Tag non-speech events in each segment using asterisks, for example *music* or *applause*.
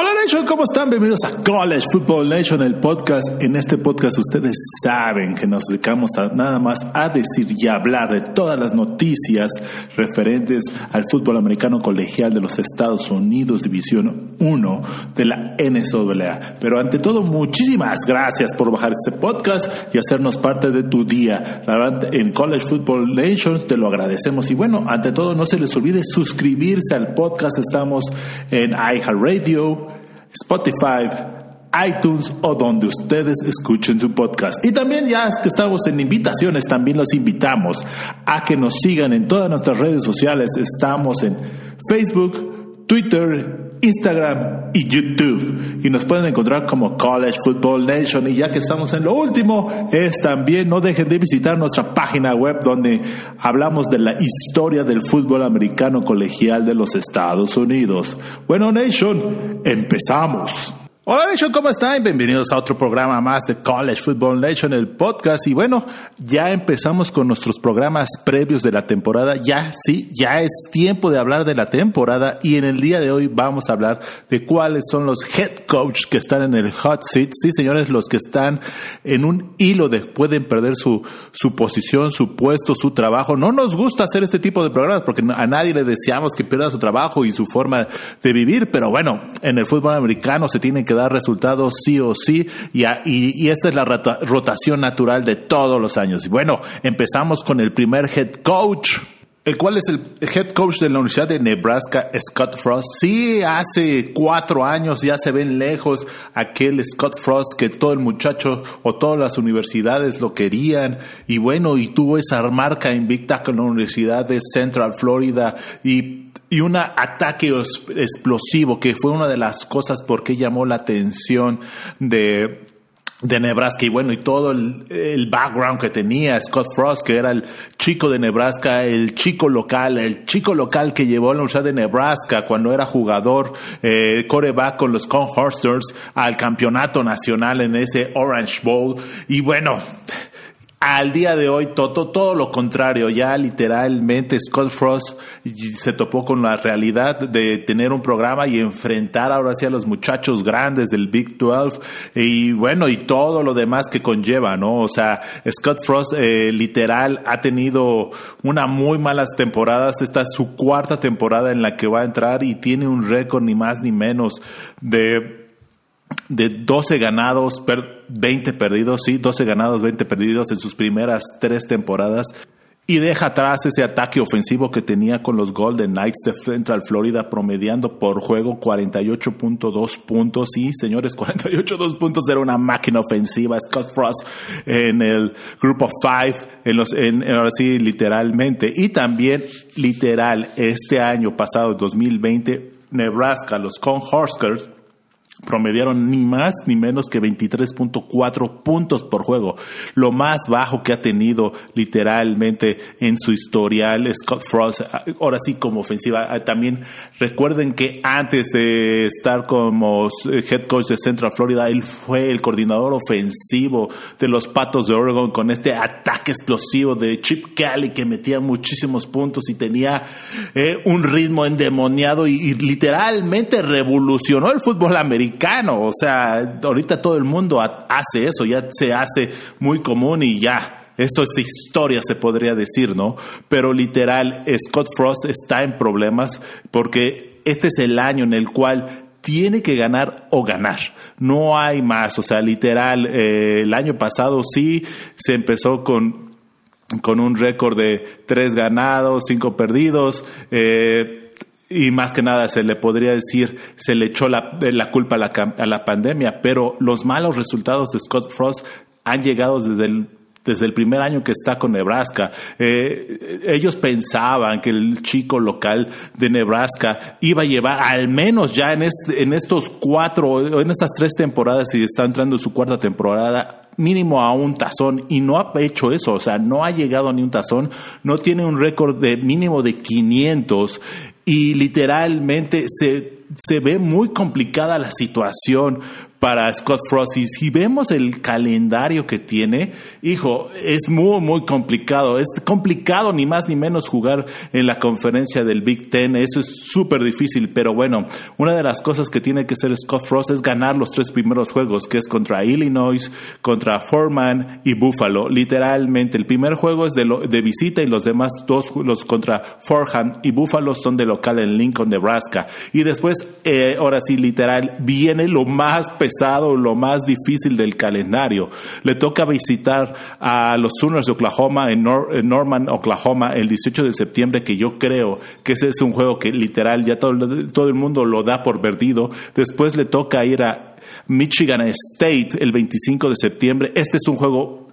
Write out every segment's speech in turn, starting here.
Hola Nation, ¿cómo están? Bienvenidos a College Football Nation, el podcast. En este podcast ustedes saben que nos dedicamos a nada más a decir y hablar de todas las noticias referentes al fútbol americano colegial de los Estados Unidos, División 1 de la NCAA. Pero ante todo, muchísimas gracias por bajar este podcast y hacernos parte de tu día. La verdad, en College Football Nation te lo agradecemos. Y bueno, ante todo, no se les olvide suscribirse al podcast. Estamos en iHeartRadio. Spotify, iTunes o donde ustedes escuchen su podcast. Y también ya es que estamos en invitaciones, también los invitamos a que nos sigan en todas nuestras redes sociales. Estamos en Facebook, Twitter, Instagram y YouTube. Y nos pueden encontrar como College Football Nation. Y ya que estamos en lo último, es también no dejen de visitar nuestra página web donde hablamos de la historia del fútbol americano colegial de los Estados Unidos. Bueno, Nation, empezamos. Hola Nation, ¿cómo están? Bienvenidos a otro programa más de College Football Nation, el podcast. Y bueno, ya empezamos con nuestros programas previos de la temporada. Ya, sí, ya es tiempo de hablar de la temporada. Y en el día de hoy vamos a hablar de cuáles son los head coach que están en el hot seat. Sí, señores, los que están en un hilo de pueden perder su, su posición, su puesto, su trabajo. No nos gusta hacer este tipo de programas porque a nadie le deseamos que pierda su trabajo y su forma de vivir. Pero bueno, en el fútbol americano se tienen que dar resultados sí o sí y, y, esta es la rotación natural de todos los años. Y bueno, empezamos con el primer head coach el cual es el head coach de la Universidad de Nebraska, Scott Frost. Sí, hace cuatro años ya se ven lejos aquel Scott Frost que todo el muchacho o todas las universidades lo querían. Y bueno, y tuvo esa marca invicta con la Universidad de Central Florida y y un ataque explosivo que fue una de las cosas por qué llamó la atención de de Nebraska y bueno, y todo el, background que tenía Scott Frost, que era el chico de Nebraska, el chico local, el chico local que llevó a la Universidad de Nebraska cuando era jugador, eh, coreback con los Cornhuskers al campeonato nacional en ese Orange Bowl. Y bueno, al día de hoy, todo, todo lo contrario, ya literalmente Scott Frost se topó con la realidad de tener un programa y enfrentar ahora sí a los muchachos grandes del Big 12 y bueno, y todo lo demás que conlleva, ¿no? O sea, Scott Frost eh, literal ha tenido una muy malas temporadas, esta es su cuarta temporada en la que va a entrar y tiene un récord ni más ni menos de de 12 ganados, 20 perdidos, sí, 12 ganados, 20 perdidos en sus primeras tres temporadas. Y deja atrás ese ataque ofensivo que tenía con los Golden Knights de Central Florida, promediando por juego 48.2 puntos. Sí, señores, *laughs* 48.2 puntos era una máquina ofensiva. Scott Frost en el Group of Five, en los, en, ahora sí, literalmente. Y también, literal, este año pasado, 2020, Nebraska, los Cornhuskers, promediaron ni más ni menos que 23.4 puntos por juego, lo más bajo que ha tenido literalmente en su historial Scott Frost, ahora sí como ofensiva. Ah, también recuerden que antes de estar como head coach de Central Florida, él fue el coordinador ofensivo de los Patos de Oregon con este ataque explosivo de Chip Kelly que metía muchísimos puntos y tenía eh, un ritmo endemoniado y literalmente revolucionó el fútbol americano o sea, ahorita todo el mundo hace eso, ya se hace muy común y ya. Eso es historia, se podría decir, ¿no? Pero literal, Scott Frost está en problemas porque este es el año en el cual tiene que ganar o ganar. No hay más. O sea, literal, eh, el año pasado sí se empezó con, con un récord de tres ganados, cinco perdidos. Eh, y más que nada se le podría decir, se le echó la, la culpa a la, a la, pandemia, pero los malos resultados de Scott Frost han llegado desde el desde el primer año que está con Nebraska. Eh, ellos pensaban que el chico local de Nebraska iba a llevar al menos ya en, este, en estos cuatro, en estas tres temporadas y está entrando en su cuarta temporada, mínimo a un tazón y no ha hecho eso, o sea, no ha llegado a ni un tazón, no tiene un récord de mínimo de 500 y literalmente se, se ve muy complicada la situación para Scott Frost. Y si vemos el calendario que tiene, hijo, es muy, muy complicado. Es complicado ni más ni menos jugar en la conferencia del Big Ten. Eso es súper difícil. Pero bueno, una de las cosas que tiene que hacer Scott Frost es ganar los tres primeros juegos, que es contra Illinois, contra Foreman y Buffalo. Literalmente, el primer juego es de, de visita y los demás dos, los contra Forham y Buffalo son de local en Lincoln, Nebraska. Y después, eh, ahora sí, literal, viene lo más pesado, lo más difícil del calendario. Le toca visitar a los Sooners de Oklahoma en, Norman, Oklahoma, el 18 de septiembre, que yo creo que ese es un juego que literal ya todo, todo el mundo lo da por perdido. Después le toca ir a Michigan State el 25 de septiembre. Este es un juego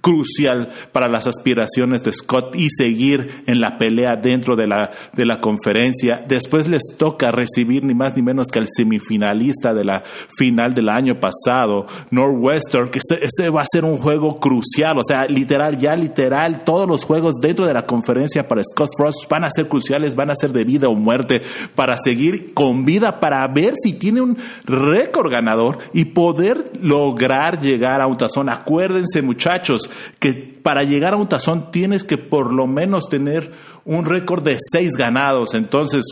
crucial para las aspiraciones de Scott y seguir en la pelea dentro de la, de la conferencia. Después les toca recibir ni más ni menos que al semifinalista de la final del año pasado, Northwestern, que ese, va a ser un juego crucial, o sea, literal, ya literal, todos los juegos dentro de la conferencia para Scott Frost van a ser cruciales, van a ser de vida o muerte para seguir con vida, para ver si tiene un récord ganador y poder lograr llegar a un tazón. Acuérdense, muchachos, que para llegar a un tazón tienes que por lo menos tener un récord de seis ganados. Entonces,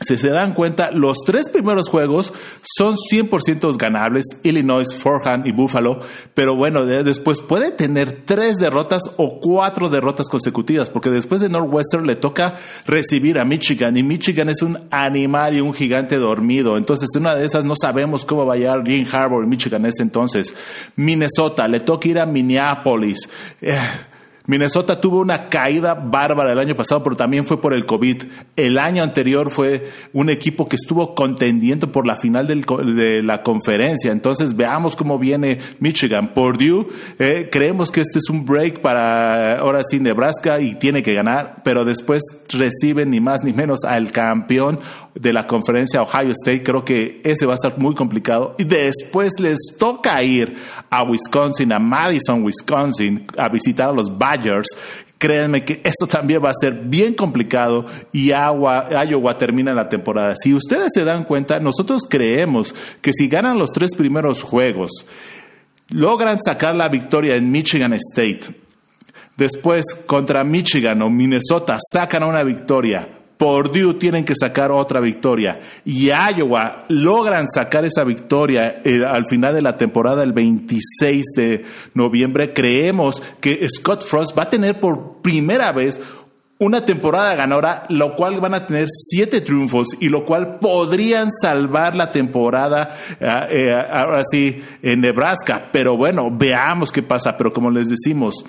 si se dan cuenta, los tres primeros juegos son 100% ganables, Illinois, Forehand y Buffalo, pero bueno, después puede tener tres derrotas o cuatro derrotas consecutivas, porque después de Northwestern le toca recibir a Michigan, y Michigan es un animal y un gigante dormido, entonces en una de esas no sabemos cómo va a llegar Green Harbor Michigan ese entonces. Minnesota, le toca ir a Minneapolis. Eh, Minnesota tuvo una caída bárbara el año pasado, pero también fue por el COVID. El año anterior fue un equipo que estuvo contendiendo por la final de la conferencia. Entonces veamos cómo viene Michigan. Purdue, eh, creemos que este es un break para ahora sí Nebraska y tiene que ganar, pero después reciben ni más ni menos al campeón de la conferencia Ohio State. Creo que ese va a estar muy complicado. Y después les toca ir a Wisconsin, a Madison, Wisconsin, a visitar a los Badgers. Créanme que esto también va a ser bien complicado y Iowa termina la temporada. Si ustedes se dan cuenta, nosotros creemos que si ganan los tres primeros juegos, logran sacar la victoria en Michigan State, después contra Michigan o Minnesota sacan una victoria, Purdue tienen que sacar otra victoria y Iowa logran sacar esa victoria eh, al final de la temporada el 26 de noviembre, creemos que Scott Frost va a tener por primera vez una temporada ganadora, lo cual van a tener siete triunfos y lo cual podrían salvar la temporada eh, eh, ahora sí en Nebraska. Pero bueno, veamos qué pasa. Pero como les decimos,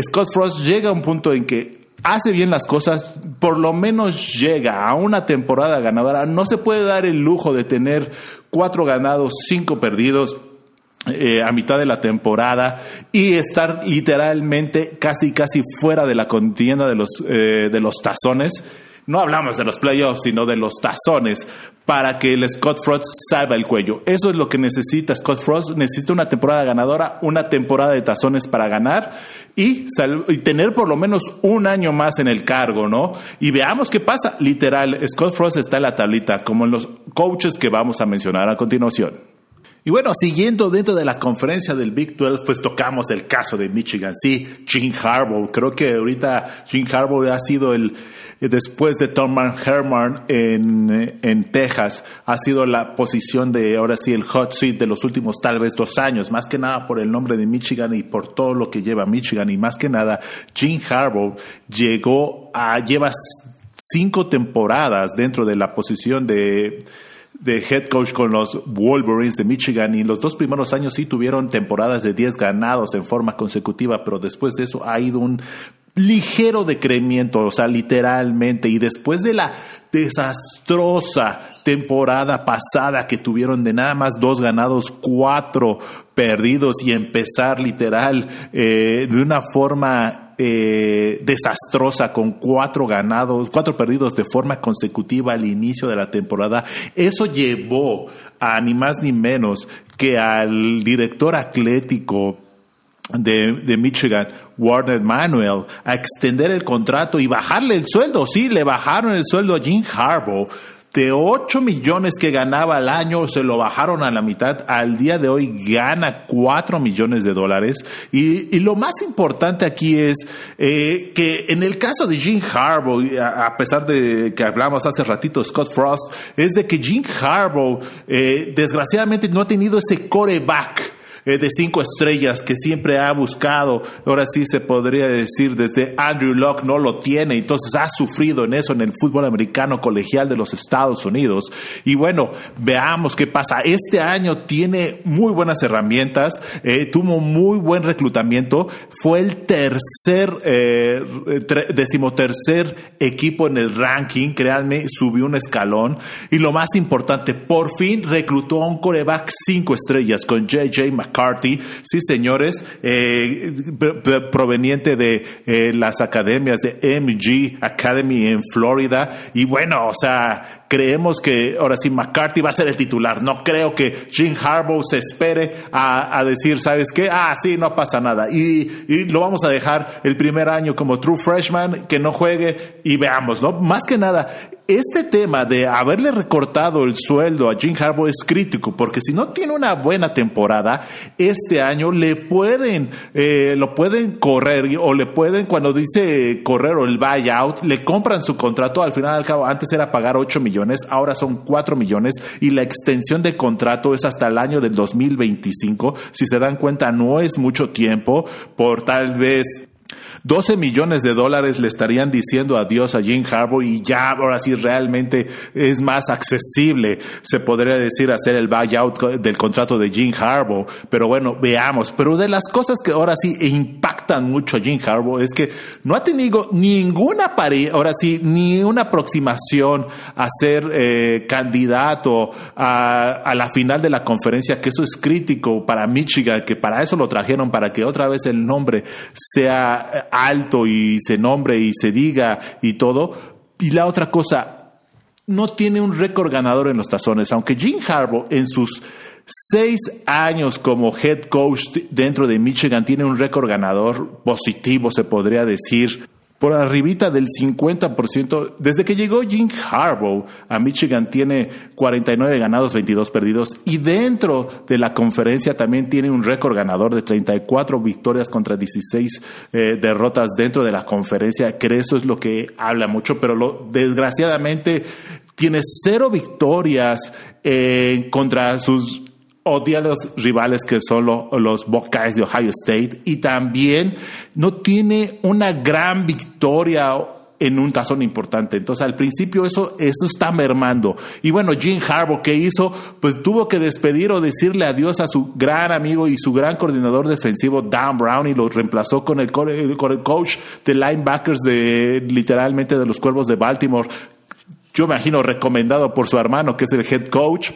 Scott Frost llega a un punto en que hace bien las cosas, por lo menos llega a una temporada ganadora. No se puede dar el lujo de tener cuatro ganados, cinco perdidos. Eh, a mitad de la temporada y estar literalmente casi casi fuera de la contienda de los eh, de los tazones no hablamos de los playoffs, sino de los tazones, para que el Scott Frost salva el cuello. Eso es lo que necesita Scott Frost. Necesita una temporada ganadora, una temporada de tazones para ganar y, tener por lo menos un año más en el cargo, ¿no? Y veamos qué pasa. Literal, Scott Frost está en la tablita, como en los coaches que vamos a mencionar a continuación. Y bueno, siguiendo dentro de la conferencia del Big 12, pues tocamos el caso de Michigan. Sí, Jim Harbaugh. Creo que ahorita Jim Harbaugh ha sido el, después de Thomas Herman en, en Texas, ha sido la posición de ahora sí el hot seat de los últimos tal vez dos años, más que nada por el nombre de Michigan y por todo lo que lleva Michigan. Y más que nada Jim Harbaugh llegó a, lleva cinco temporadas dentro de la posición de, de head coach con los Wolverines de Michigan. Y los dos primeros años sí tuvieron temporadas de 10 ganados en forma consecutiva, pero después de eso ha ido un ligero decremento, o sea, literalmente. Y después de la desastrosa temporada pasada que tuvieron de nada más dos ganados, cuatro perdidos y empezar literal eh, de una forma eh, desastrosa con cuatro ganados, cuatro perdidos de forma consecutiva al inicio de la temporada, eso llevó a ni más ni menos que al director atlético de, Michigan, Warner Manuel, a extender el contrato y bajarle el sueldo. Sí, le bajaron el sueldo a Jim Harbaugh de 8 millones que ganaba al año, se lo bajaron a la mitad. Al día de hoy gana 4 millones de dólares. Y, lo más importante aquí es eh, que en el caso de Jim Harbaugh, a, pesar de que hablamos hace ratito Scott Frost, es de que Jim Harbaugh eh, desgraciadamente no ha tenido ese coreback eh, de cinco estrellas que siempre ha buscado. Ahora sí se podría decir desde Andrew Locke no lo tiene, entonces ha sufrido en eso en el fútbol americano colegial de los Estados Unidos. Y bueno, veamos qué pasa. Este año tiene muy buenas herramientas, eh, tuvo muy buen reclutamiento, fue el tercer, eh, decimotercer equipo en el ranking, créanme, subió un escalón. Y lo más importante, por fin reclutó a un coreback cinco estrellas con JJ McCarthy McCarthy, sí señores, eh, proveniente de eh, las academias de MG Academy en Florida. Y bueno, o sea, creemos que ahora sí McCarthy va a ser el titular. No creo que Jim Harbaugh se espere a, decir, ¿sabes qué? Ah, sí, no pasa nada. Y, y, lo vamos a dejar el primer año como true freshman, que no juegue y veamos, ¿no? Más que nada, este tema de haberle recortado el sueldo a Jim Harbaugh es crítico, porque si no tiene una buena temporada, este año le pueden, eh, lo pueden correr o le pueden, cuando dice correr o el buyout, le compran su contrato, al final al cabo, antes era pagar 8 millones, ahora son 4 millones y la extensión de contrato es hasta el año del 2025. Si se dan cuenta, no es mucho tiempo por tal vez 12 millones de dólares le estarían diciendo adiós a Jim Harbaugh y ya ahora sí realmente es más accesible, se podría decir, hacer el buyout del contrato de Jim Harbaugh. Pero bueno, veamos. Pero de las cosas que ahora sí impactan mucho a Jim Harbaugh es que no ha tenido ninguna pareja, ahora sí, ni una aproximación a ser eh, candidato a, a la final de la conferencia, que eso es crítico para Michigan, que para eso lo trajeron, para que otra vez el nombre sea alto y se nombre y se diga y todo. Y la otra cosa, no tiene un récord ganador en los tazones, aunque Jim Harbaugh en sus seis años como head coach dentro de Michigan tiene un récord ganador positivo, se podría decir por arribita del 50%. Desde que llegó Jim Harbaugh a Michigan tiene 49 ganados, 22 perdidos y dentro de la conferencia también tiene un récord ganador de 34 victorias contra 16 eh, derrotas dentro de la conferencia, que eso es lo que habla mucho, pero lo, desgraciadamente tiene cero victorias eh, contra sus odia a los rivales que son los Buckeyes de Ohio State y también no tiene una gran victoria en un tazón importante. Entonces, al principio eso, eso está mermando. Y bueno, Jim Harbaugh, ¿qué hizo? Pues tuvo que despedir o decirle adiós a su gran amigo y su gran coordinador defensivo, Dan Brown, y lo reemplazó con el, con el coach de linebackers de literalmente de los Cuervos de Baltimore. Yo me imagino recomendado por su hermano, que es el head coach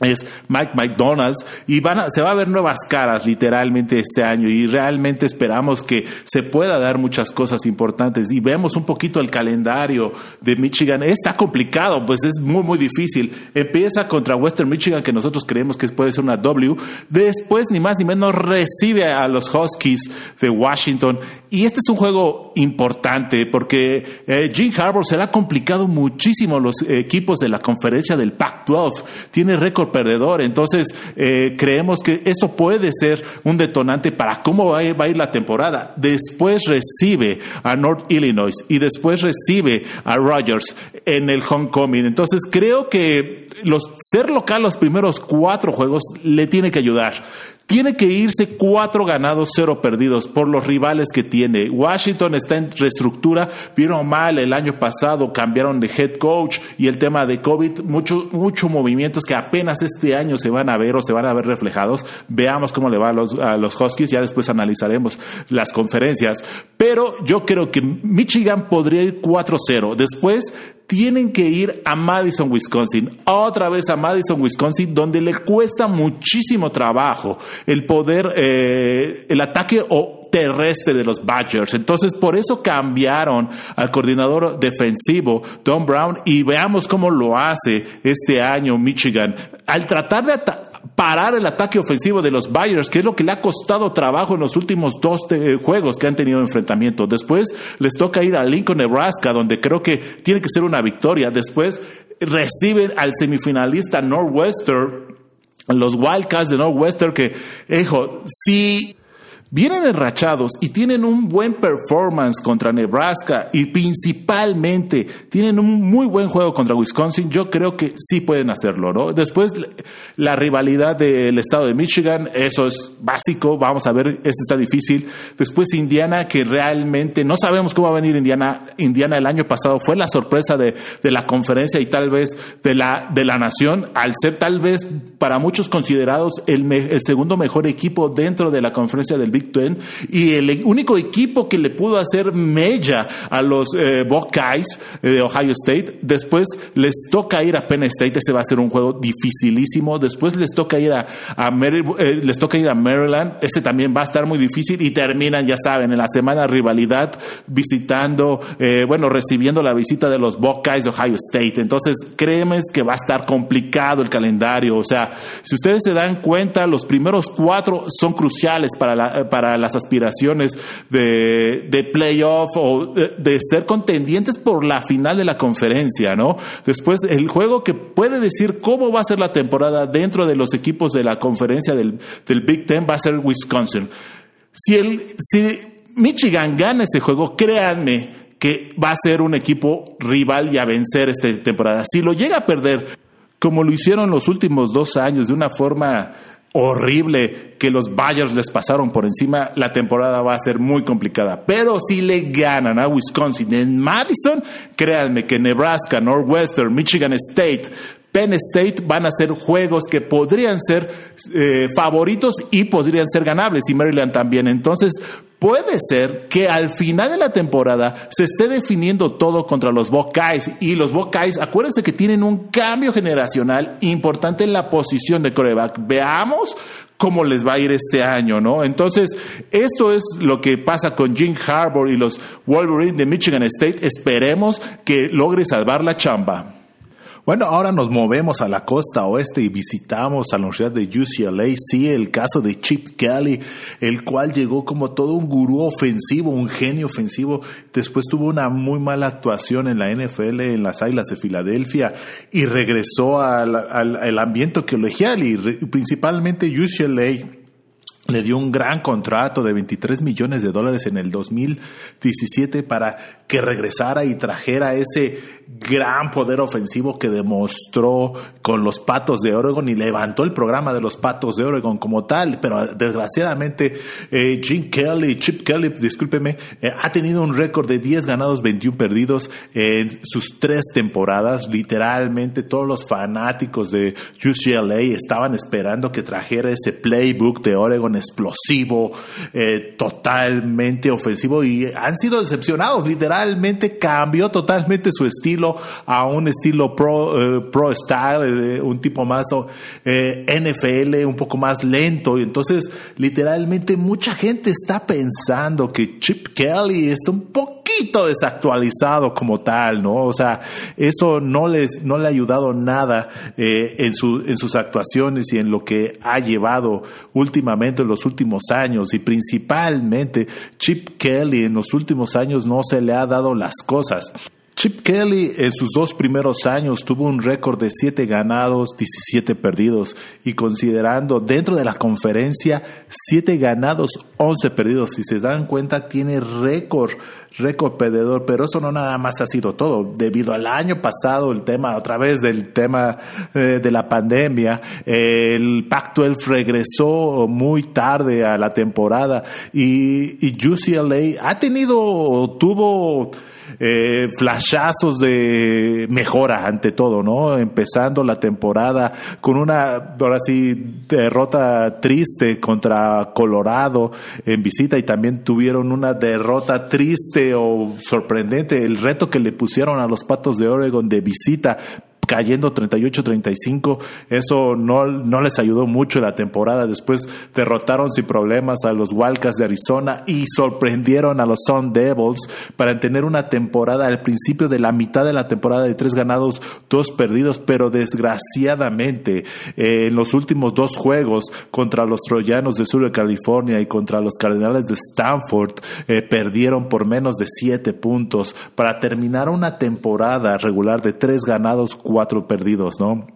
es Mike McDonald's y van a, se va a ver nuevas caras literalmente este año y realmente esperamos que se pueda dar muchas cosas importantes. Y vemos un poquito el calendario de Michigan. Está complicado pues es muy muy difícil. Empieza contra Western Michigan que nosotros creemos que puede ser una W. Después ni más ni menos recibe a los Huskies de Washington. Y este es un juego importante porque eh, Jim Harbour se le ha complicado muchísimo los equipos de la conferencia del Pac-12 tiene récord perdedor. Entonces, eh, creemos que eso puede ser un detonante para cómo va a, ir la temporada. Después recibe a North Illinois y después recibe a Rogers en el homecoming. Entonces, creo que los, ser local los primeros cuatro juegos le tiene que ayudar. Tiene que irse cuatro ganados, cero perdidos por los rivales que tiene. Washington está en reestructura, vieron mal el año pasado, cambiaron de head coach y el tema de COVID, muchos mucho movimientos que apenas este año se van a ver o se van a ver reflejados. Veamos cómo le va a los, a los Huskies, ya después analizaremos las conferencias. Pero yo creo que Michigan podría ir 4-0. Después tienen que ir a Madison, Wisconsin, otra vez a Madison, Wisconsin, donde le cuesta muchísimo trabajo el poder, eh, el ataque o terrestre de los Badgers. Entonces, por eso cambiaron al coordinador defensivo, Don Brown, y veamos cómo lo hace este año Michigan. Al tratar de parar el ataque ofensivo de los Bayers, que es lo que le ha costado trabajo en los últimos dos eh, juegos que han tenido enfrentamiento. Después les toca ir a Lincoln, Nebraska, donde creo que tiene que ser una victoria. Después reciben al semifinalista Northwestern, los Wildcats de Northwestern, que, hijo, sí vienen enrachados y tienen un buen performance contra Nebraska y principalmente tienen un muy buen juego contra Wisconsin, yo creo que sí pueden hacerlo, ¿no? Después la rivalidad del estado de Michigan, eso es básico, vamos a ver, eso está difícil. Después Indiana, que realmente no sabemos cómo va a venir Indiana. Indiana el año pasado fue la sorpresa de, de la conferencia y tal vez de la, de la nación, al ser tal vez para muchos considerados el, el segundo mejor equipo dentro de la conferencia del Big y el único equipo que le pudo hacer mella a los eh, Buckeyes de Ohio State, después les toca ir a Penn State, ese va a ser un juego dificilísimo, después les toca ir a, eh, les toca ir a Maryland, ese también va a estar muy difícil y terminan, ya saben, en la semana rivalidad visitando, eh, bueno, recibiendo la visita de los Buckeyes de Ohio State. Entonces, créeme que va a estar complicado el calendario. O sea, si ustedes se dan cuenta, los primeros cuatro son cruciales para la, para las aspiraciones de, de playoff o de, ser contendientes por la final de la conferencia, ¿no? Después, el juego que puede decir cómo va a ser la temporada dentro de los equipos de la conferencia del, del Big Ten va a ser Wisconsin. Si, el, si Michigan gana ese juego, créanme que va a ser un equipo rival y a vencer esta temporada. Si lo llega a perder, como lo hicieron los últimos dos años, de una forma horrible que los Bayers les pasaron por encima, la temporada va a ser muy complicada. Pero si le ganan a Wisconsin en Madison, créanme que Nebraska, Northwestern, Michigan State, Penn State van a ser juegos que podrían ser eh, favoritos y podrían ser ganables, y Maryland también. Entonces, puede ser que al final de la temporada se esté definiendo todo contra los Buckeyes. Y los Buckeyes, acuérdense que tienen un cambio generacional importante en la posición de coreback. Veamos cómo les va a ir este año, ¿no? Entonces, esto es lo que pasa con Jim Harbour y los Wolverine de Michigan State. Esperemos que logre salvar la chamba. Bueno, ahora nos movemos a la costa oeste y visitamos a la Universidad de UCLA. Sí, el caso de Chip Kelly, el cual llegó como todo un gurú ofensivo, un genio ofensivo. Después tuvo una muy mala actuación en la NFL, en las Águilas de Filadelfia, y regresó al, al, ambiente colegial y principalmente UCLA le dio un gran contrato de 23 millones de dólares en el 2017 para que regresara y trajera ese gran poder ofensivo que demostró con los Patos de Oregon y levantó el programa de los Patos de Oregon como tal, pero desgraciadamente eh, Jim Kelly, Chip Kelly, discúlpeme, eh, ha tenido un récord de 10 ganados, 21 perdidos en sus tres temporadas. Literalmente todos los fanáticos de UCLA estaban esperando que trajera ese playbook de Oregon explosivo, eh, totalmente ofensivo y han sido decepcionados. Literalmente cambió totalmente su estilo a un estilo pro, eh, pro style, eh, un tipo más NFL, un poco más lento. Y entonces, literalmente, mucha gente está pensando que Chip Kelly está un poquito desactualizado como tal, ¿no? O sea, eso no les no le ha ayudado nada en, su, en sus actuaciones y en lo que ha llevado últimamente los últimos años y principalmente Chip Kelly en los últimos años no se le ha dado las cosas. Chip Kelly en sus dos primeros años tuvo un récord de 7 ganados, 17 perdidos y considerando dentro de la conferencia 7 ganados, 11 perdidos. Si se dan cuenta tiene récord, récord perdedor, pero eso no nada más ha sido todo. Debido al año pasado, el tema, otra vez del tema eh, de la pandemia, el Pac-12 regresó muy tarde a la temporada y, y UCLA ha tenido, tuvo eh, flashazos de mejora ante todo, ¿no? Empezando la temporada con una, ahora sí, derrota triste contra Colorado en visita y también tuvieron una derrota triste o sorprendente, el reto que le pusieron a los Patos de Oregon de visita cayendo 38-35. Eso no, no les ayudó mucho la temporada. Después derrotaron sin problemas a los Wildcats de Arizona y sorprendieron a los Sun Devils para tener una temporada al principio de la mitad de la temporada de tres ganados, dos perdidos, pero desgraciadamente eh, en los últimos dos juegos contra los Troyanos de Sur de California y contra los Cardenales de Stanford eh, perdieron por menos de siete puntos para terminar una temporada regular de tres ganados, cuatro perdidos, ¿no?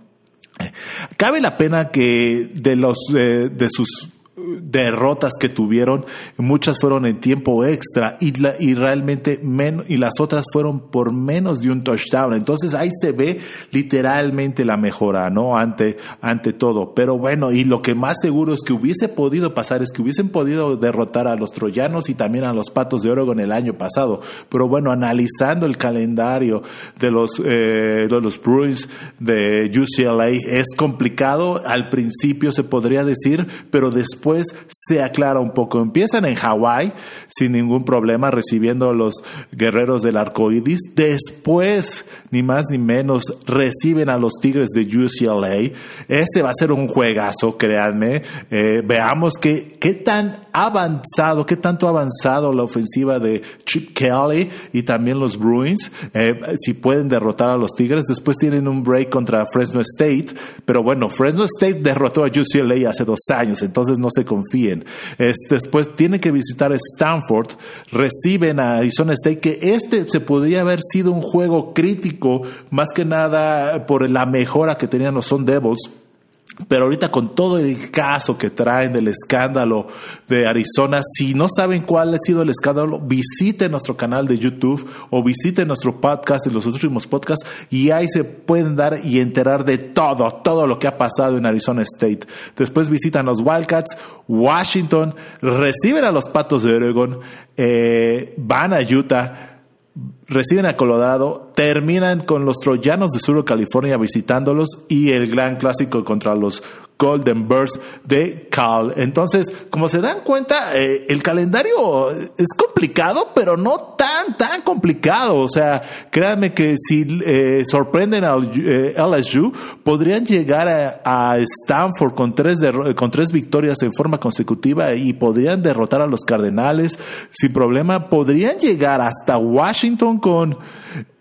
Cabe la pena que de los eh, de sus derrotas que tuvieron, muchas fueron en tiempo extra y, y realmente menos, y las otras fueron por menos de un touchdown. Entonces ahí se ve literalmente la mejora, ¿no? Ante, ante todo. Pero bueno, y lo que más seguro es que hubiese podido pasar es que hubiesen podido derrotar a los troyanos y también a los patos de Oregon el año pasado. Pero bueno, analizando el calendario de los, eh, de los Bruins de UCLA es complicado. Al principio se podría decir, pero después se aclara un poco. Empiezan en Hawái sin ningún problema recibiendo a los guerreros del arco iris. Después, ni más ni menos, reciben a los Tigres de UCLA. Ese va a ser un juegazo, créanme. Eh, veamos qué, qué tan avanzado, qué tanto ha avanzado la ofensiva de Chip Kelly y también los Bruins, eh, si pueden derrotar a los Tigres. Después tienen un break contra Fresno State, pero bueno, Fresno State derrotó a UCLA hace dos años, entonces no se confíen. después tienen que visitar Stanford, reciben a Arizona State, que este se podría haber sido un juego crítico, más que nada por la mejora que tenían los Sun Devils pero ahorita con todo el caso que traen del escándalo de Arizona, si no saben cuál ha sido el escándalo, visiten nuestro canal de YouTube o visiten nuestro podcast y los últimos podcasts y ahí se pueden dar y enterar de todo, todo lo que ha pasado en Arizona State. Después visitan los Wildcats, Washington, reciben a los Patos de Oregon, eh, van a Utah reciben a Colorado, terminan con los Troyanos de Sur California visitándolos y el gran clásico contra los Golden Burst de Cal. Entonces, como se dan cuenta, eh, el calendario es complicado, pero no tan, tan complicado. O sea, créanme que si eh, sorprenden al eh, LSU, podrían llegar a, a, Stanford con tres, con tres victorias en forma consecutiva y podrían derrotar a los Cardenales sin problema. Podrían llegar hasta Washington con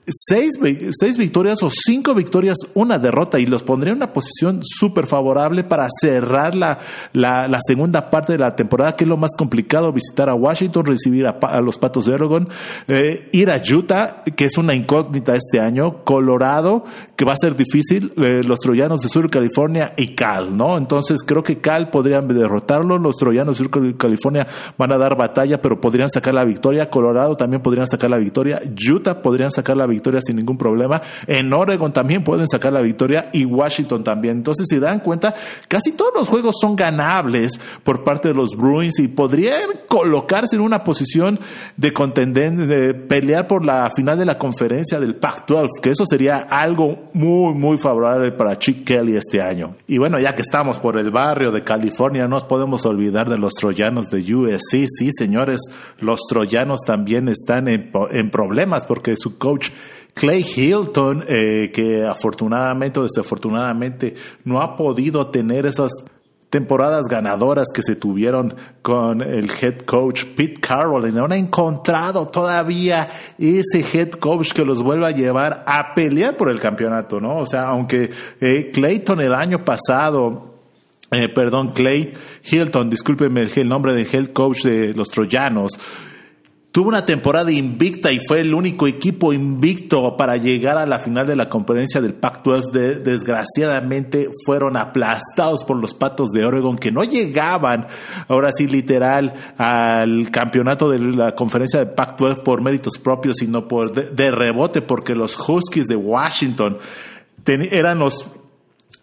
seis, seis, victorias o cinco victorias, una derrota, y los pondría en una posición súper favorable para cerrar la, la, segunda parte de la temporada, que es lo más complicado, visitar a Washington, recibir a, los Patos de Oregon, eh, ir a Utah, que es una incógnita este año, Colorado, que va a ser difícil, eh, los Troyanos de Sur California y Cal, ¿no? Entonces creo que Cal podrían derrotarlo, los Troyanos de Sur California van a dar batalla, pero podrían sacar la victoria, Colorado también podrían sacar la victoria, Utah podrían sacar la victoria, victoria sin ningún problema. En Oregon también pueden sacar la victoria y Washington también. Entonces, si dan cuenta, casi todos los juegos son ganables por parte de los Bruins y podrían colocarse en una posición de contender, de pelear por la final de la conferencia del Pac-12, que eso sería algo muy, muy favorable para Chick Kelly este año. Y bueno, ya que estamos por el barrio de California, no nos podemos olvidar de los troyanos de USC. Sí, señores, los troyanos también están en, en problemas porque su coach Clay Hilton, eh, que afortunadamente o desafortunadamente no ha podido tener esas temporadas ganadoras que se tuvieron con el head coach Pete Carroll y no han encontrado todavía ese head coach que los vuelva a llevar a pelear por el campeonato, ¿no? O sea, aunque eh, Clayton el año pasado eh, perdón, Clay Hilton, discúlpeme el nombre del head coach de los Troyanos, Tuvo una temporada invicta y fue el único equipo invicto para llegar a la final de la conferencia del Pac-12. desgraciadamente fueron aplastados por los Patos de Oregon que no llegaban, ahora sí literal, al campeonato de la conferencia del Pac-12 por méritos propios, sino por de, rebote, porque los Huskies de Washington eran los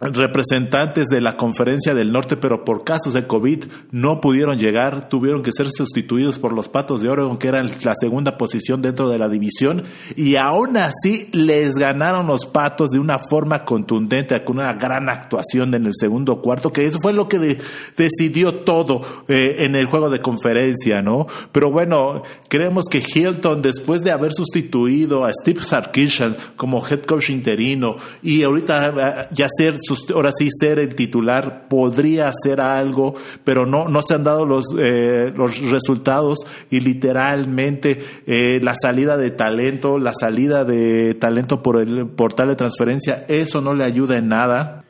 representantes de la conferencia del norte, pero por casos de COVID no pudieron llegar, tuvieron que ser sustituidos por los Patos de Oregon, que eran la segunda posición dentro de la división, y aún así les ganaron los Patos de una forma contundente, con una gran actuación en el segundo cuarto, que eso fue lo que decidió todo eh, en el juego de conferencia, ¿no? Pero bueno, creemos que Hilton, después de haber sustituido a Steve Sarkisian como head coach interino, y ahorita ya ser ahora sí ser el titular podría hacer algo, pero no, no se han dado los, eh, los resultados y literalmente eh, la salida de talento, la salida de talento por el portal de transferencia, eso no le ayuda en nada.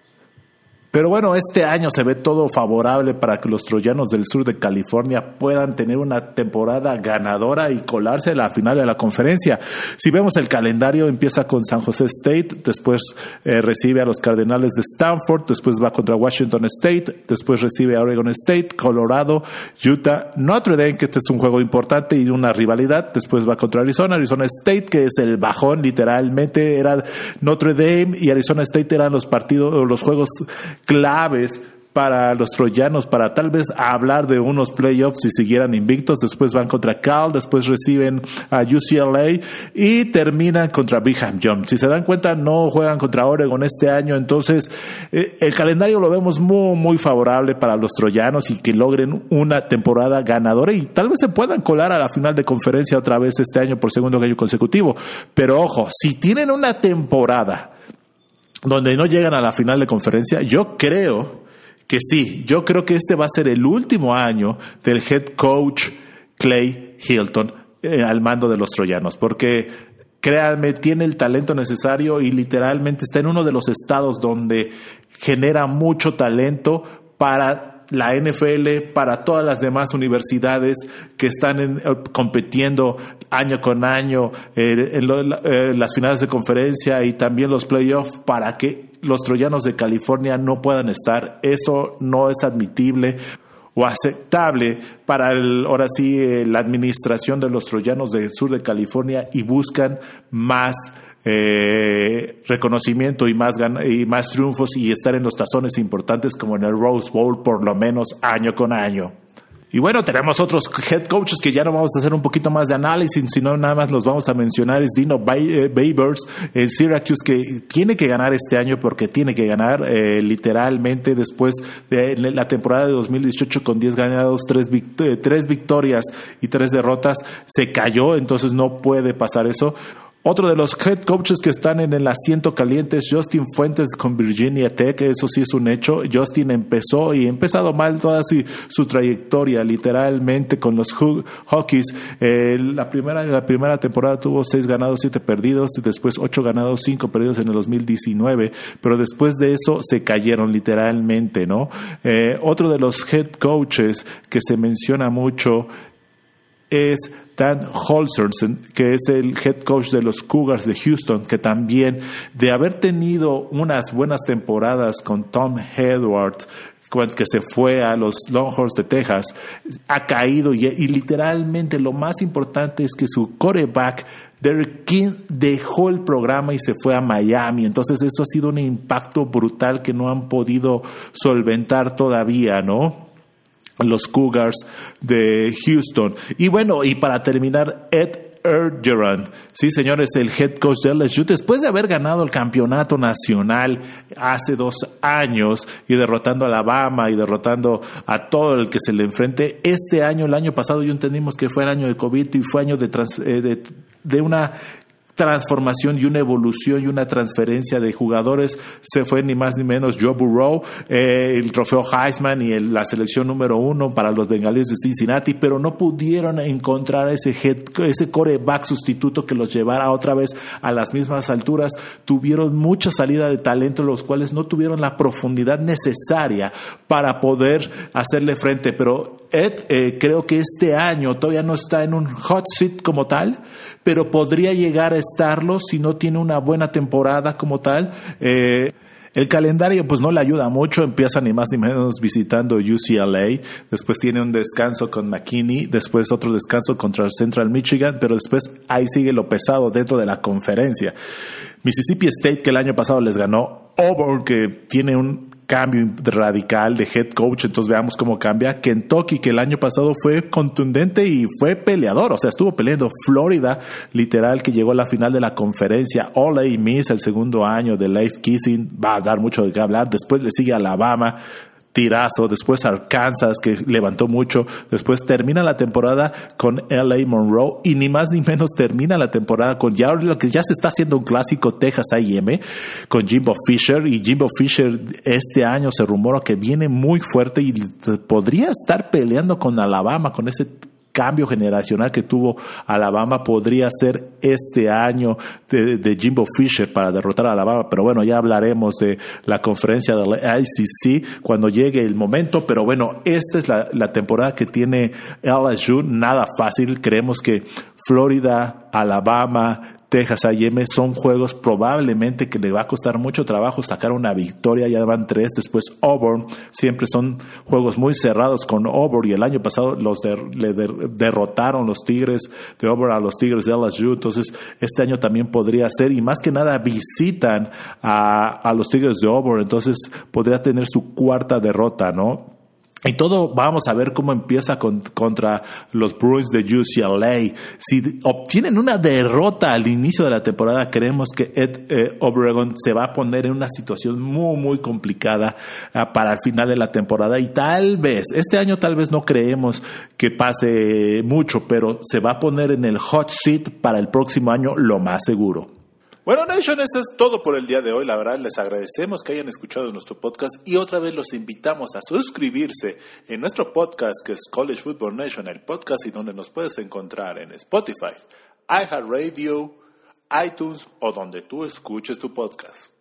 Pero bueno, este año se ve todo favorable para que los troyanos del sur de California puedan tener una temporada ganadora y colarse a la final de la conferencia. Si vemos el calendario, empieza con San José State, después eh, recibe a los Cardenales de Stanford, después va contra Washington State, después recibe a Oregon State, Colorado, Utah, Notre Dame, que este es un juego importante y una rivalidad, después va contra Arizona, Arizona State, que es el bajón literalmente, era Notre Dame y Arizona State eran los partidos, los juegos claves para los troyanos para tal vez hablar de unos playoffs si siguieran invictos. Después van contra Cal, después reciben a UCLA y terminan contra Brigham Young. Si se dan cuenta, no juegan contra Oregon este año, entonces eh, el calendario lo vemos muy, muy favorable para los troyanos y que logren una temporada ganadora y tal vez se puedan colar a la final de conferencia otra vez este año por segundo año consecutivo. Pero ojo, si tienen una temporada donde no llegan a la final de conferencia, yo creo que sí, yo creo que este va a ser el último año del head coach Clay Hilton eh, al mando de los troyanos, porque créanme, tiene el talento necesario y literalmente está en uno de los estados donde genera mucho talento para la NFL, para todas las demás universidades que están eh, compitiendo año con año eh, en, las finales de conferencia y también los playoffs para que los troyanos de California no puedan estar. Eso no es admitible o aceptable para el, ahora sí eh, la administración de los troyanos del sur de California y buscan más eh, reconocimiento y más, y más triunfos y estar en los tazones importantes como en el Rose Bowl por lo menos año con año. Y bueno, tenemos otros head coaches que ya no vamos a hacer un poquito más de análisis, sino nada más los vamos a mencionar. Es Dino Babers eh, en Syracuse, que tiene que ganar este año porque tiene que ganar eh, literalmente después de la temporada de 2018 con 10 ganados, 3, eh, tres victorias y 3 derrotas. Se cayó, entonces no puede pasar eso. Otro de los head coaches que están en el asiento caliente es Justin Fuentes con Virginia Tech, eso sí es un hecho. Justin empezó y ha empezado mal toda su, trayectoria, literalmente con los Hawkeys. Eh, la, primera, la primera temporada tuvo seis ganados, siete perdidos, y después ocho ganados, cinco perdidos en el 2019, pero después de eso se cayeron literalmente, ¿no? Eh, otro de los head coaches que se menciona mucho es Dan Holzerson, que es el head coach de los Cougars de Houston, que también de haber tenido unas buenas temporadas con Tom Edward, que se fue a los Longhorns de Texas, ha caído y, y literalmente lo más importante es que su coreback Derek King dejó el programa y se fue a Miami. Entonces eso ha sido un impacto brutal que no han podido solventar todavía, ¿no? Los Cougars de Houston. Y bueno, y para terminar, Ed Ergeron, sí señores, el head coach de LSU, después de haber ganado el campeonato nacional hace dos años y derrotando a Alabama y derrotando a todo el que se le enfrente, este año, el año pasado, yo entendimos que fue el año de COVID y fue año de, eh, de, de una transformación y una evolución y una transferencia de jugadores. Se fue ni más ni menos Joe Burrow, eh, el trofeo Heisman y la selección número uno para los bengalíes de Cincinnati, pero no pudieron encontrar ese head, ese coreback sustituto que los llevara otra vez a las mismas alturas. Tuvieron mucha salida de talento, los cuales no tuvieron la profundidad necesaria para poder hacerle frente, pero Ed, eh, creo que este año todavía no está en un hot seat como tal, pero podría llegar a estarlo si no tiene una buena temporada como tal. Eh, el calendario pues no le ayuda mucho, empieza ni más ni menos visitando UCLA, después tiene un descanso con McKinney, después otro descanso contra Central Michigan, pero después ahí sigue lo pesado dentro de la conferencia. Mississippi State que el año pasado les ganó, Auburn que tiene un cambio radical de head coach, entonces veamos cómo cambia. Kentucky, que el año pasado fue contundente y fue peleador, o sea, estuvo peleando. Florida, literal, que llegó a la final de la conferencia. Ole Miss, el segundo año de Life Kissing, va a dar mucho de qué hablar. Después le sigue Alabama tirazo, después Arkansas que levantó mucho, después termina la temporada con LA Monroe y ni más ni menos termina la temporada con ya lo que ya se está haciendo un clásico Texas A&M con Jimbo Fisher y Jimbo Fisher este año se rumora que viene muy fuerte y podría estar peleando con Alabama con ese cambio generacional que tuvo Alabama podría ser este año de, Jimbo Fisher para derrotar a Alabama, pero bueno, ya hablaremos de la conferencia del ICC cuando llegue el momento, pero bueno, esta es la, la temporada que tiene LSU, nada fácil, creemos que Florida, Alabama, Texas A&M son juegos probablemente que le va a costar mucho trabajo sacar una victoria, ya van tres, después Auburn, siempre son juegos muy cerrados con Auburn y el año pasado los le derrotaron los Tigres de Auburn a los Tigres de LSU, entonces este año también podría ser y más que nada visitan a, a los Tigres de Auburn, entonces podría tener su cuarta derrota, ¿no? Y todo vamos a ver cómo empieza contra los Bruins de UCLA. Si obtienen una derrota al inicio de la temporada, creemos que Ed eh, Obregon se va a poner en una situación muy, muy complicada ah, para el final de la temporada. Y tal vez, este año tal vez no creemos que pase mucho, pero se va a poner en el hot seat para el próximo año, lo más seguro. Bueno, Nation, esto es todo por el día de hoy. La verdad, les agradecemos que hayan escuchado nuestro podcast y otra vez los invitamos a suscribirse en nuestro podcast que es College Football Nation, el podcast y donde nos puedes encontrar en Spotify, iHeartRadio, iTunes o donde tú escuches tu podcast.